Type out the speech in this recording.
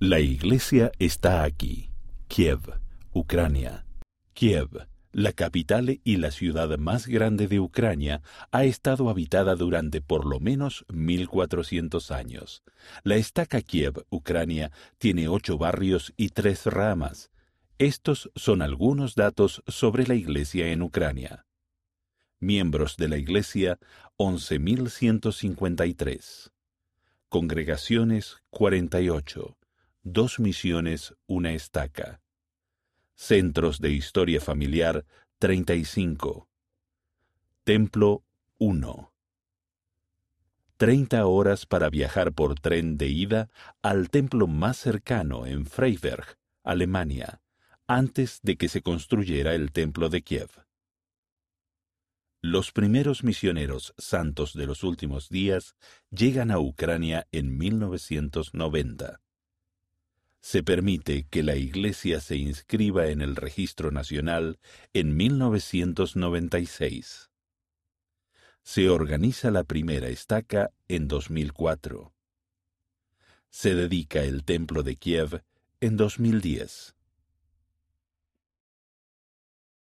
La iglesia está aquí, Kiev, Ucrania. Kiev, la capital y la ciudad más grande de Ucrania, ha estado habitada durante por lo menos 1400 años. La estaca Kiev, Ucrania, tiene ocho barrios y tres ramas. Estos son algunos datos sobre la iglesia en Ucrania. Miembros de la iglesia, 11.153. Congregaciones, 48 dos misiones, una estaca. Centros de Historia Familiar 35. Templo 1. 30 horas para viajar por tren de ida al templo más cercano en Freiberg, Alemania, antes de que se construyera el templo de Kiev. Los primeros misioneros santos de los últimos días llegan a Ucrania en 1990 se permite que la Iglesia se inscriba en el Registro Nacional en 1996. Se organiza la primera estaca en 2004. Se dedica el Templo de Kiev en 2010.